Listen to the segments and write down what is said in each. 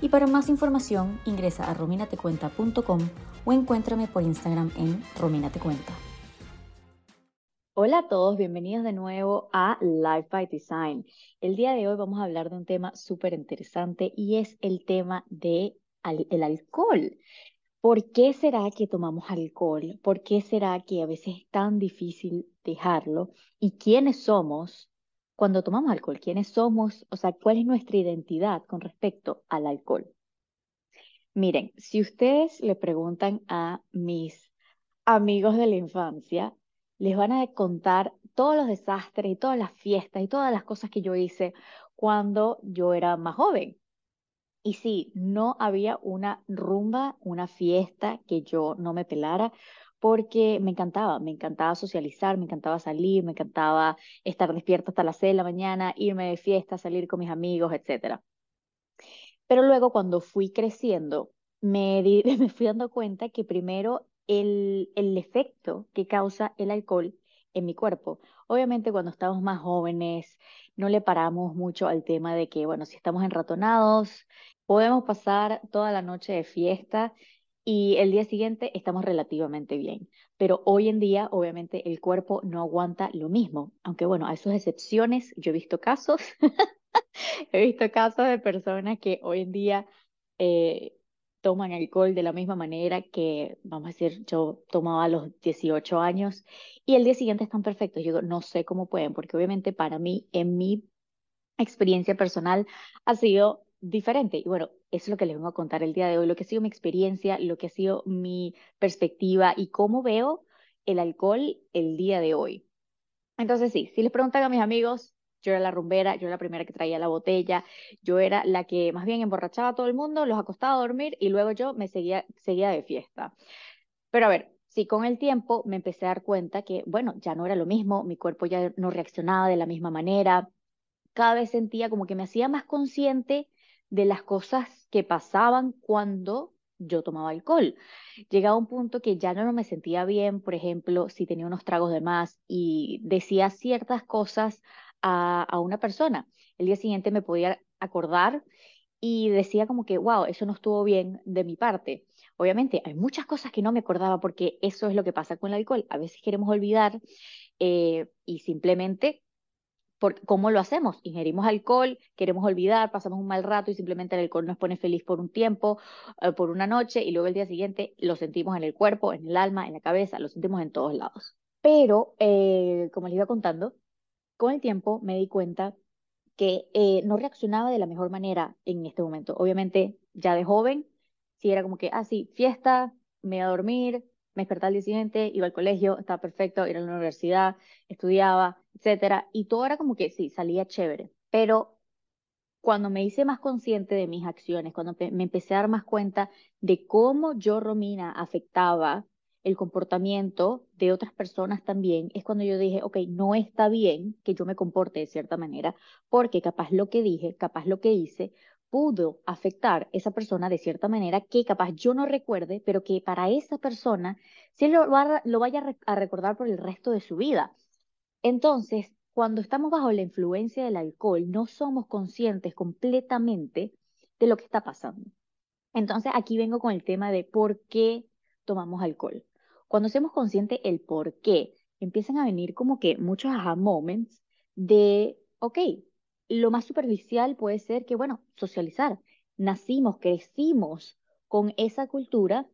y para más información ingresa a rominatecuenta.com o encuéntrame por Instagram en rominatecuenta. Hola a todos, bienvenidos de nuevo a Life by Design. El día de hoy vamos a hablar de un tema súper interesante y es el tema del el alcohol. ¿Por qué será que tomamos alcohol? ¿Por qué será que a veces es tan difícil dejarlo? ¿Y quiénes somos cuando tomamos alcohol, quiénes somos, o sea, cuál es nuestra identidad con respecto al alcohol. Miren, si ustedes le preguntan a mis amigos de la infancia, les van a contar todos los desastres y todas las fiestas y todas las cosas que yo hice cuando yo era más joven. Y sí, no había una rumba, una fiesta que yo no me pelara, porque me encantaba, me encantaba socializar, me encantaba salir, me encantaba estar despierta hasta las 6 de la mañana, irme de fiesta, salir con mis amigos, etc. Pero luego cuando fui creciendo, me, me fui dando cuenta que primero el, el efecto que causa el alcohol en mi cuerpo. Obviamente cuando estamos más jóvenes no le paramos mucho al tema de que, bueno, si estamos enratonados, podemos pasar toda la noche de fiesta y el día siguiente estamos relativamente bien. Pero hoy en día, obviamente, el cuerpo no aguanta lo mismo. Aunque bueno, a sus excepciones, yo he visto casos, he visto casos de personas que hoy en día eh, toman alcohol de la misma manera que, vamos a decir, yo tomaba a los 18 años y el día siguiente están perfectos. Yo digo, no sé cómo pueden, porque obviamente para mí, en mi experiencia personal, ha sido diferente. Y bueno, eso es lo que les vengo a contar el día de hoy, lo que ha sido mi experiencia, lo que ha sido mi perspectiva y cómo veo el alcohol el día de hoy. Entonces sí, si les preguntan a mis amigos, yo era la rumbera, yo era la primera que traía la botella, yo era la que más bien emborrachaba a todo el mundo, los acostaba a dormir y luego yo me seguía, seguía de fiesta. Pero a ver, sí, con el tiempo me empecé a dar cuenta que, bueno, ya no era lo mismo, mi cuerpo ya no reaccionaba de la misma manera, cada vez sentía como que me hacía más consciente de las cosas que pasaban cuando yo tomaba alcohol. Llegaba un punto que ya no me sentía bien, por ejemplo, si tenía unos tragos de más y decía ciertas cosas a, a una persona. El día siguiente me podía acordar y decía como que, wow, eso no estuvo bien de mi parte. Obviamente, hay muchas cosas que no me acordaba porque eso es lo que pasa con el alcohol. A veces queremos olvidar eh, y simplemente ¿Cómo lo hacemos? Ingerimos alcohol, queremos olvidar, pasamos un mal rato y simplemente el alcohol nos pone feliz por un tiempo, eh, por una noche y luego el día siguiente lo sentimos en el cuerpo, en el alma, en la cabeza, lo sentimos en todos lados. Pero, eh, como les iba contando, con el tiempo me di cuenta que eh, no reaccionaba de la mejor manera en este momento. Obviamente, ya de joven, sí era como que, ah, sí, fiesta, me iba a dormir, me despertaba al día siguiente, iba al colegio, estaba perfecto, ir a la universidad, estudiaba, etcétera, y todo era como que sí, salía chévere, pero cuando me hice más consciente de mis acciones, cuando me empecé a dar más cuenta de cómo yo, Romina, afectaba el comportamiento de otras personas también, es cuando yo dije, ok, no está bien que yo me comporte de cierta manera, porque capaz lo que dije, capaz lo que hice, pudo afectar esa persona de cierta manera que capaz yo no recuerde, pero que para esa persona sí lo, lo vaya a recordar por el resto de su vida. Entonces, cuando estamos bajo la influencia del alcohol, no somos conscientes completamente de lo que está pasando. Entonces, aquí vengo con el tema de por qué tomamos alcohol. Cuando somos conscientes el por qué, empiezan a venir como que muchos aha moments de, ok, lo más superficial puede ser que, bueno, socializar. Nacimos, crecimos con esa cultura,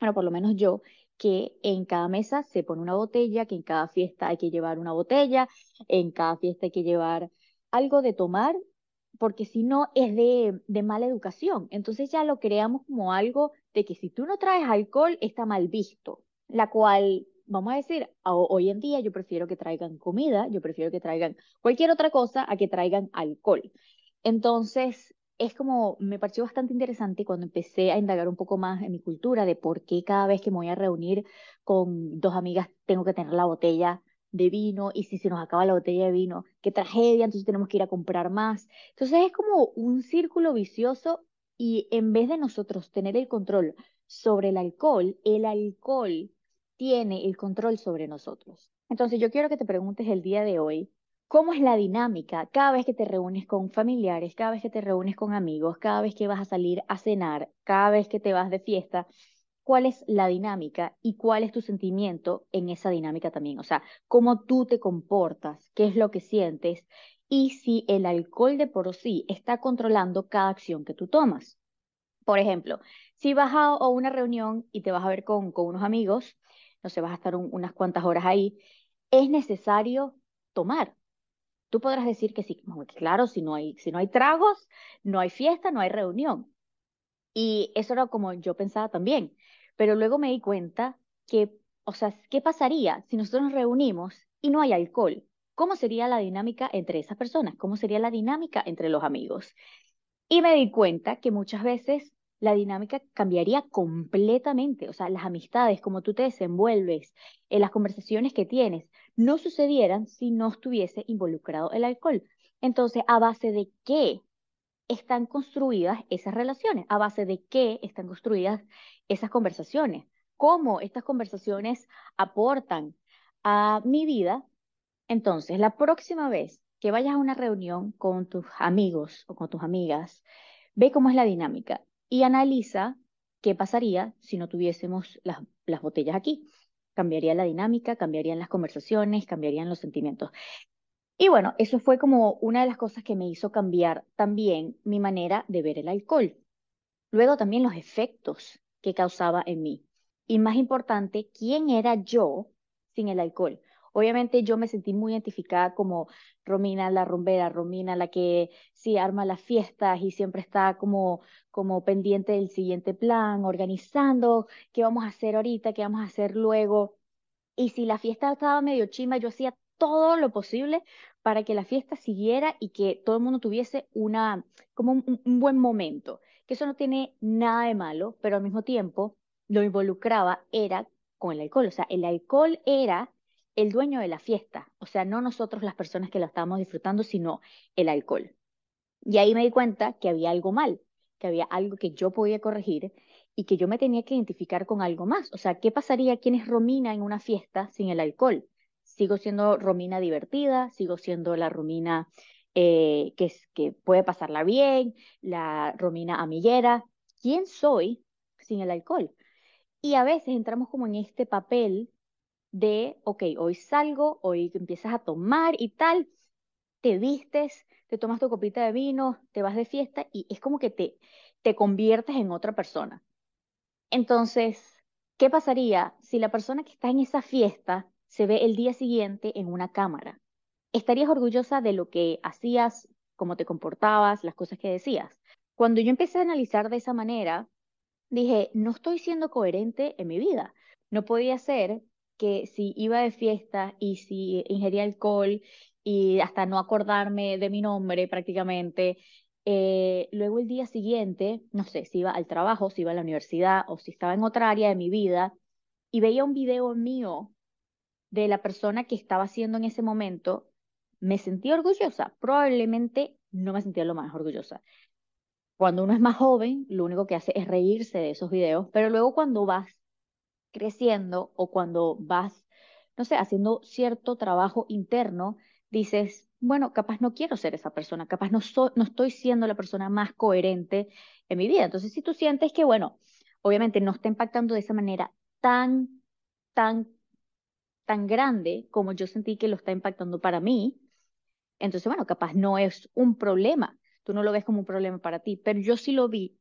bueno, por lo menos yo, que en cada mesa se pone una botella, que en cada fiesta hay que llevar una botella, en cada fiesta hay que llevar algo de tomar, porque si no es de, de mala educación. Entonces ya lo creamos como algo de que si tú no traes alcohol está mal visto, la cual vamos a decir, hoy en día yo prefiero que traigan comida, yo prefiero que traigan cualquier otra cosa a que traigan alcohol. Entonces, es como, me pareció bastante interesante cuando empecé a indagar un poco más en mi cultura de por qué cada vez que me voy a reunir con dos amigas tengo que tener la botella de vino y si se nos acaba la botella de vino, qué tragedia, entonces tenemos que ir a comprar más. Entonces es como un círculo vicioso y en vez de nosotros tener el control sobre el alcohol, el alcohol tiene el control sobre nosotros. Entonces yo quiero que te preguntes el día de hoy, ¿Cómo es la dinámica cada vez que te reúnes con familiares, cada vez que te reúnes con amigos, cada vez que vas a salir a cenar, cada vez que te vas de fiesta? ¿Cuál es la dinámica y cuál es tu sentimiento en esa dinámica también? O sea, cómo tú te comportas, qué es lo que sientes y si el alcohol de por sí está controlando cada acción que tú tomas. Por ejemplo, si vas a, una reunión y te vas a ver con, unos amigos, no sé, vas a estar unas cuantas horas ahí, es necesario tomar Tú podrás decir que sí, claro, si no hay, si no hay tragos, no hay fiesta, no hay reunión. Y eso era como yo pensaba también. Pero luego me di cuenta que, o sea, ¿qué pasaría si nosotros nos reunimos y no hay alcohol? ¿Cómo sería la dinámica entre esas personas? ¿Cómo sería la dinámica entre los amigos? Y me di cuenta que muchas veces la dinámica cambiaría completamente. O sea, las amistades, como tú te desenvuelves, en las conversaciones que tienes, no sucedieran si no estuviese involucrado el alcohol. Entonces, ¿a base de qué están construidas esas relaciones? ¿A base de qué están construidas esas conversaciones? ¿Cómo estas conversaciones aportan a mi vida? Entonces, la próxima vez que vayas a una reunión con tus amigos o con tus amigas, ve cómo es la dinámica y analiza qué pasaría si no tuviésemos las, las botellas aquí cambiaría la dinámica, cambiarían las conversaciones, cambiarían los sentimientos. Y bueno, eso fue como una de las cosas que me hizo cambiar también mi manera de ver el alcohol. Luego también los efectos que causaba en mí. Y más importante, quién era yo sin el alcohol. Obviamente yo me sentí muy identificada como Romina la rumbera, Romina la que sí arma las fiestas y siempre está como, como pendiente del siguiente plan, organizando qué vamos a hacer ahorita, qué vamos a hacer luego. Y si la fiesta estaba medio chima, yo hacía todo lo posible para que la fiesta siguiera y que todo el mundo tuviese una, como un, un buen momento. Que eso no tiene nada de malo, pero al mismo tiempo lo involucraba era con el alcohol. O sea, el alcohol era el dueño de la fiesta, o sea, no nosotros las personas que la estábamos disfrutando, sino el alcohol. Y ahí me di cuenta que había algo mal, que había algo que yo podía corregir y que yo me tenía que identificar con algo más. O sea, ¿qué pasaría quién es Romina en una fiesta sin el alcohol? Sigo siendo Romina divertida, sigo siendo la Romina eh, que, que puede pasarla bien, la Romina amiguera. ¿Quién soy sin el alcohol? Y a veces entramos como en este papel de, ok, hoy salgo, hoy empiezas a tomar y tal, te vistes, te tomas tu copita de vino, te vas de fiesta y es como que te, te conviertes en otra persona. Entonces, ¿qué pasaría si la persona que está en esa fiesta se ve el día siguiente en una cámara? ¿Estarías orgullosa de lo que hacías, cómo te comportabas, las cosas que decías? Cuando yo empecé a analizar de esa manera, dije, no estoy siendo coherente en mi vida. No podía ser que si iba de fiesta y si ingería alcohol y hasta no acordarme de mi nombre prácticamente, eh, luego el día siguiente, no sé, si iba al trabajo, si iba a la universidad o si estaba en otra área de mi vida y veía un video mío de la persona que estaba haciendo en ese momento, ¿me sentía orgullosa? Probablemente no me sentía lo más orgullosa. Cuando uno es más joven, lo único que hace es reírse de esos videos, pero luego cuando vas creciendo o cuando vas, no sé, haciendo cierto trabajo interno, dices, bueno, capaz no quiero ser esa persona, capaz no, no estoy siendo la persona más coherente en mi vida. Entonces, si tú sientes que, bueno, obviamente no está impactando de esa manera tan, tan, tan grande como yo sentí que lo está impactando para mí, entonces, bueno, capaz no es un problema. Tú no lo ves como un problema para ti, pero yo sí lo vi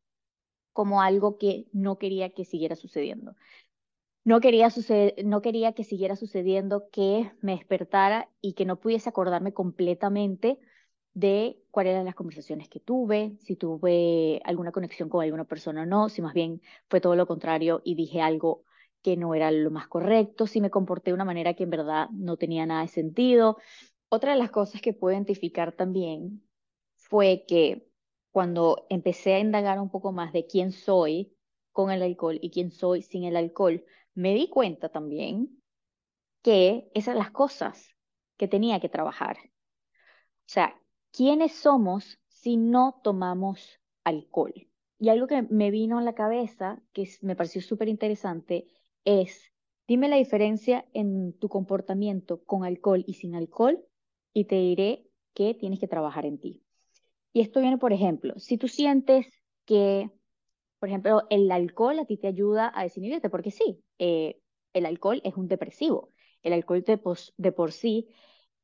como algo que no quería que siguiera sucediendo. No quería, no quería que siguiera sucediendo, que me despertara y que no pudiese acordarme completamente de cuáles eran las conversaciones que tuve, si tuve alguna conexión con alguna persona o no, si más bien fue todo lo contrario y dije algo que no era lo más correcto, si me comporté de una manera que en verdad no tenía nada de sentido. Otra de las cosas que puedo identificar también fue que cuando empecé a indagar un poco más de quién soy con el alcohol y quién soy sin el alcohol, me di cuenta también que esas eran las cosas que tenía que trabajar. O sea, ¿quiénes somos si no tomamos alcohol? Y algo que me vino a la cabeza, que me pareció súper interesante, es, dime la diferencia en tu comportamiento con alcohol y sin alcohol y te diré que tienes que trabajar en ti. Y esto viene, por ejemplo, si tú sientes que, por ejemplo, el alcohol a ti te ayuda a desinhibirte, porque sí, eh, el alcohol es un depresivo. El alcohol de, por sí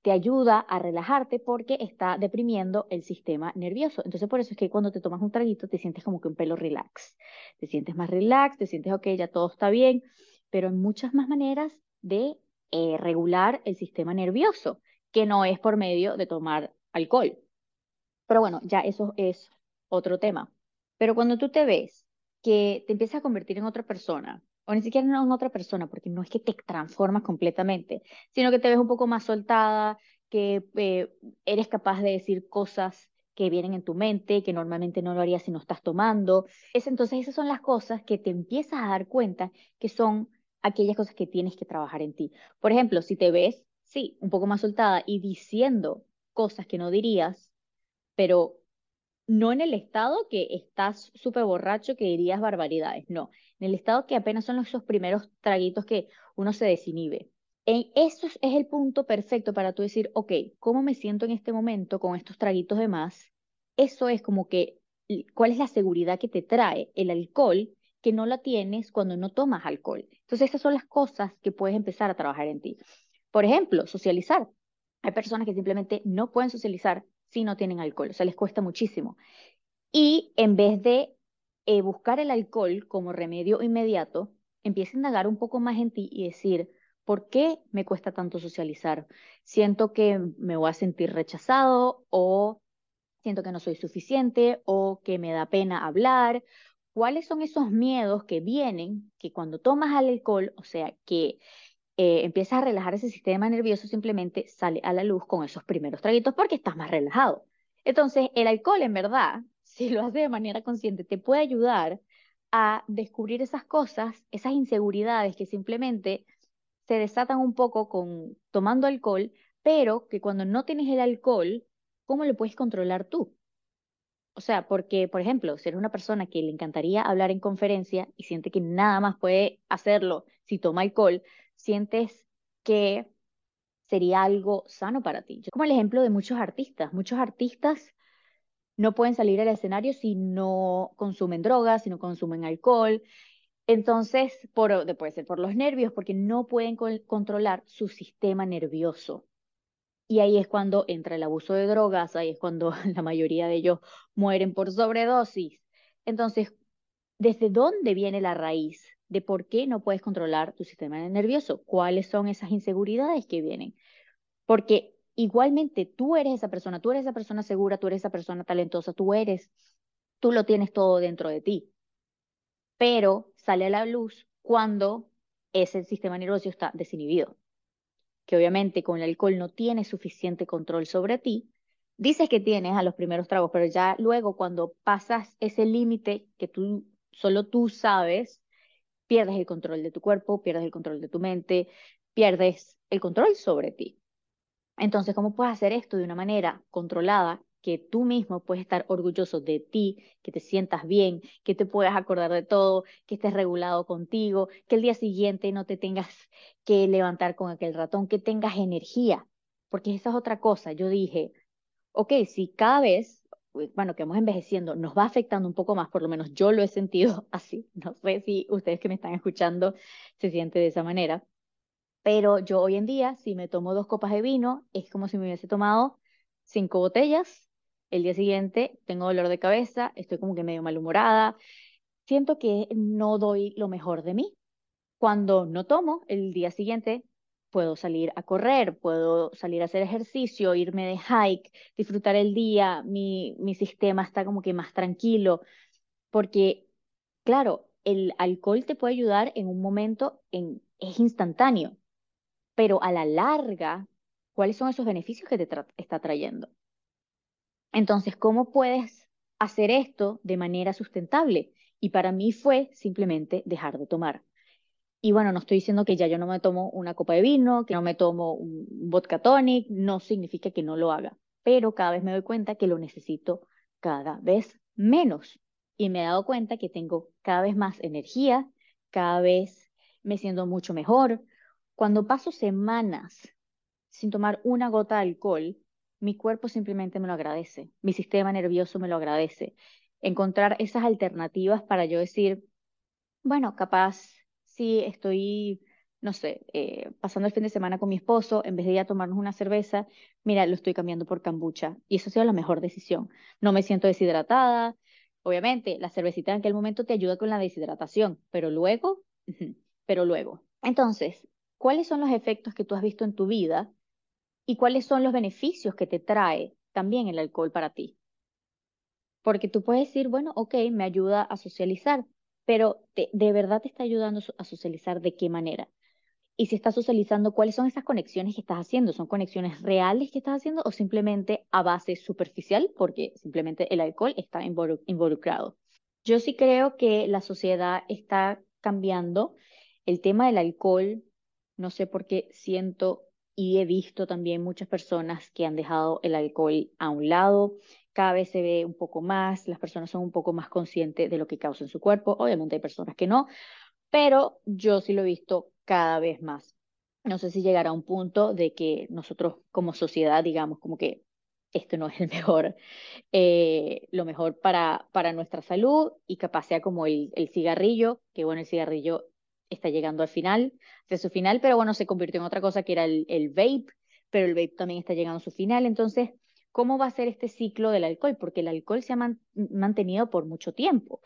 te ayuda a relajarte porque está deprimiendo el sistema nervioso. Entonces, por eso es que cuando te tomas un traguito te sientes como que un pelo relax. Te sientes más relax, te sientes, ok, ya todo está bien, pero hay muchas más maneras de eh, regular el sistema nervioso, que no es por medio de tomar alcohol. Pero bueno, ya eso es otro tema. Pero cuando tú te ves que te empiezas a convertir en otra persona, o ni siquiera en otra persona, porque no es que te transformas completamente, sino que te ves un poco más soltada, que eh, eres capaz de decir cosas que vienen en tu mente, que normalmente no lo harías si no estás tomando. Es, entonces esas son las cosas que te empiezas a dar cuenta que son aquellas cosas que tienes que trabajar en ti. Por ejemplo, si te ves, sí, un poco más soltada y diciendo cosas que no dirías, pero no en el estado que estás súper borracho que dirías barbaridades, no, en el estado que apenas son esos primeros traguitos que uno se desinhibe. En eso es el punto perfecto para tú decir, ok, ¿cómo me siento en este momento con estos traguitos de más? Eso es como que, ¿cuál es la seguridad que te trae el alcohol que no la tienes cuando no tomas alcohol? Entonces, esas son las cosas que puedes empezar a trabajar en ti. Por ejemplo, socializar. Hay personas que simplemente no pueden socializar si no tienen alcohol, o sea, les cuesta muchísimo. Y en vez de eh, buscar el alcohol como remedio inmediato, empieza a indagar un poco más en ti y decir, ¿por qué me cuesta tanto socializar? Siento que me voy a sentir rechazado o siento que no soy suficiente o que me da pena hablar. ¿Cuáles son esos miedos que vienen que cuando tomas alcohol, o sea, que eh, empiezas a relajar ese sistema nervioso, simplemente sale a la luz con esos primeros traguitos porque estás más relajado. Entonces, el alcohol, en verdad, si lo haces de manera consciente, te puede ayudar a descubrir esas cosas, esas inseguridades que simplemente se desatan un poco con tomando alcohol, pero que cuando no tienes el alcohol, ¿cómo lo puedes controlar tú? O sea, porque, por ejemplo, si eres una persona que le encantaría hablar en conferencia y siente que nada más puede hacerlo si toma alcohol, sientes que sería algo sano para ti. Como el ejemplo de muchos artistas, muchos artistas no pueden salir al escenario si no consumen drogas, si no consumen alcohol. Entonces, por, puede ser por los nervios, porque no pueden controlar su sistema nervioso. Y ahí es cuando entra el abuso de drogas, ahí es cuando la mayoría de ellos mueren por sobredosis. Entonces, ¿desde dónde viene la raíz? de por qué no puedes controlar tu sistema nervioso, cuáles son esas inseguridades que vienen. Porque igualmente tú eres esa persona, tú eres esa persona segura, tú eres esa persona talentosa, tú eres, tú lo tienes todo dentro de ti. Pero sale a la luz cuando ese sistema nervioso está desinhibido, que obviamente con el alcohol no tienes suficiente control sobre ti. Dices que tienes a los primeros tragos, pero ya luego cuando pasas ese límite que tú solo tú sabes, pierdes el control de tu cuerpo, pierdes el control de tu mente, pierdes el control sobre ti. Entonces, ¿cómo puedes hacer esto de una manera controlada que tú mismo puedes estar orgulloso de ti, que te sientas bien, que te puedas acordar de todo, que estés regulado contigo, que el día siguiente no te tengas que levantar con aquel ratón, que tengas energía? Porque esa es otra cosa. Yo dije, ok, si cada vez bueno, que vamos envejeciendo, nos va afectando un poco más, por lo menos yo lo he sentido así, no sé si ustedes que me están escuchando se sienten de esa manera, pero yo hoy en día, si me tomo dos copas de vino, es como si me hubiese tomado cinco botellas, el día siguiente tengo dolor de cabeza, estoy como que medio malhumorada, siento que no doy lo mejor de mí. Cuando no tomo, el día siguiente puedo salir a correr, puedo salir a hacer ejercicio, irme de hike, disfrutar el día, mi, mi sistema está como que más tranquilo, porque, claro, el alcohol te puede ayudar en un momento, en, es instantáneo, pero a la larga, ¿cuáles son esos beneficios que te está trayendo? Entonces, ¿cómo puedes hacer esto de manera sustentable. Y para mí fue simplemente dejar de tomar. Y bueno, no estoy diciendo que ya yo no me tomo una copa de vino, que no me tomo un vodka tonic, no significa que no lo haga, pero cada vez me doy cuenta que lo necesito cada vez menos. Y me he dado cuenta que tengo cada vez más energía, cada vez me siento mucho mejor. Cuando paso semanas sin tomar una gota de alcohol, mi cuerpo simplemente me lo agradece, mi sistema nervioso me lo agradece. Encontrar esas alternativas para yo decir, bueno, capaz si estoy, no sé, eh, pasando el fin de semana con mi esposo, en vez de ir a tomarnos una cerveza, mira, lo estoy cambiando por kombucha. Y eso ha sido la mejor decisión. No me siento deshidratada. Obviamente, la cervecita en aquel momento te ayuda con la deshidratación, pero luego, pero luego. Entonces, ¿cuáles son los efectos que tú has visto en tu vida y cuáles son los beneficios que te trae también el alcohol para ti. Porque tú puedes decir, bueno, ok, me ayuda a socializar, pero ¿de verdad te está ayudando a socializar de qué manera? Y si estás socializando, ¿cuáles son esas conexiones que estás haciendo? ¿Son conexiones reales que estás haciendo o simplemente a base superficial porque simplemente el alcohol está involucrado? Yo sí creo que la sociedad está cambiando. El tema del alcohol, no sé por qué siento y he visto también muchas personas que han dejado el alcohol a un lado. Cada vez se ve un poco más, las personas son un poco más conscientes de lo que causa en su cuerpo. Obviamente hay personas que no, pero yo sí lo he visto cada vez más. No sé si llegará a un punto de que nosotros como sociedad digamos como que esto no es el mejor, eh, lo mejor para, para nuestra salud y capaz sea como el, el cigarrillo, que bueno, el cigarrillo está llegando al final, de su final, pero bueno, se convirtió en otra cosa que era el, vape, pero el vape también está llegando a su final. Entonces, ¿cómo va a ser este ciclo del alcohol? Porque el alcohol se ha mantenido por mucho tiempo.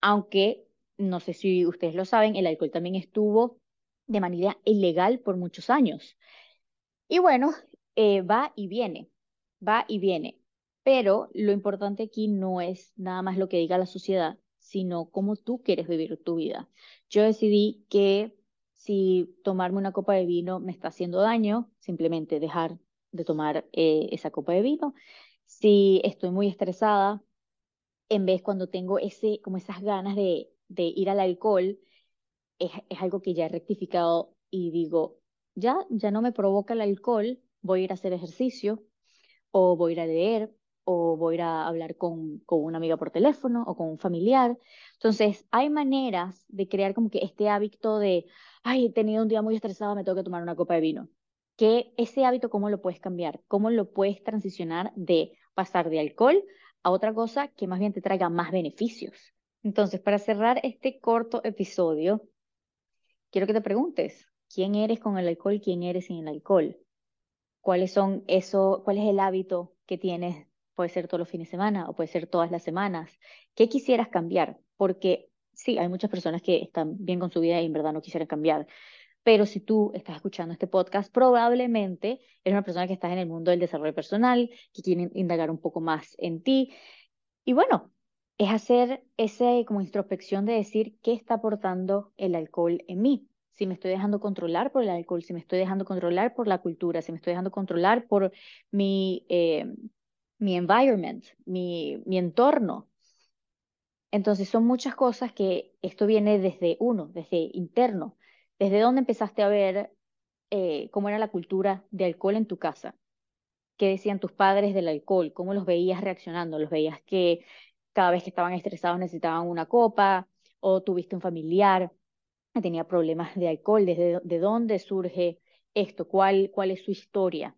Aunque, no sé si ustedes lo saben, el alcohol también estuvo de manera ilegal por muchos años. Y bueno, eh, va y viene, va y viene. Pero lo importante aquí no es nada más lo que diga la sociedad, sino cómo tú quieres vivir tu vida. Yo decidí que si tomarme una copa de vino me está haciendo daño, simplemente dejar de tomar eh, esa copa de vino. Si estoy muy estresada, en vez cuando tengo ese, como esas ganas de, ir al alcohol, es, es, algo que ya he rectificado y digo, ya, ya no me provoca el alcohol, voy a ir a hacer ejercicio o voy a ir a leer o voy a ir a hablar con, con una amiga por teléfono o con un familiar. Entonces, hay maneras de crear como que este hábito de, ay, he tenido un día muy estresado, me tengo que tomar una copa de vino. Que ese hábito, ¿cómo lo puedes cambiar? ¿Cómo lo puedes transicionar de pasar de alcohol a otra cosa que más bien te traiga más beneficios? Entonces, para cerrar este corto episodio, quiero que te preguntes, ¿quién eres con el alcohol? ¿Quién eres sin el alcohol? ¿Cuáles son eso, cuál es el hábito que tienes puede ser todos los fines de semana o puede ser todas las semanas. ¿Qué quisieras cambiar? Porque sí, hay muchas personas que están bien con su vida y en verdad no quisieran cambiar. Pero si tú estás escuchando este podcast, probablemente eres una persona que está en el mundo del desarrollo personal, que quiere indagar un poco más en ti. Y bueno, es hacer ese como introspección de decir qué está aportando el alcohol en mí. Si me estoy dejando controlar por el alcohol, si me estoy dejando controlar por la cultura, si me estoy dejando controlar por mi eh, mi environment, mi, mi entorno. Entonces son muchas cosas que esto viene desde uno, desde interno. ¿Desde dónde empezaste a ver eh, cómo era la cultura de alcohol en tu casa? ¿Qué decían tus padres del alcohol? ¿Cómo los veías reaccionando? ¿Los veías que cada vez que estaban estresados necesitaban una copa? ¿O tuviste un familiar que tenía problemas de alcohol? ¿Desde de dónde surge esto? ¿Cuál, cuál es su historia?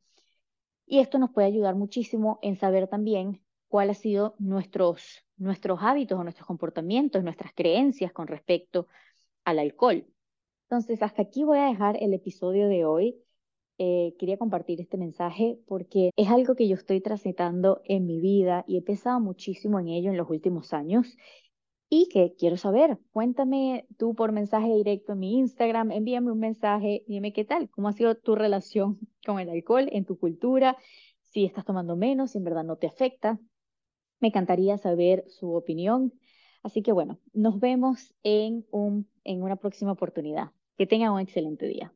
Y esto nos puede ayudar muchísimo en saber también cuáles han sido nuestros, nuestros hábitos o nuestros comportamientos, nuestras creencias con respecto al alcohol. Entonces, hasta aquí voy a dejar el episodio de hoy. Eh, quería compartir este mensaje porque es algo que yo estoy transitando en mi vida y he pensado muchísimo en ello en los últimos años y que quiero saber. Cuéntame tú por mensaje directo en mi Instagram, envíame un mensaje, dime qué tal, cómo ha sido tu relación con el alcohol en tu cultura, si estás tomando menos, si en verdad no te afecta. Me encantaría saber su opinión. Así que bueno, nos vemos en, un, en una próxima oportunidad. Que tengan un excelente día.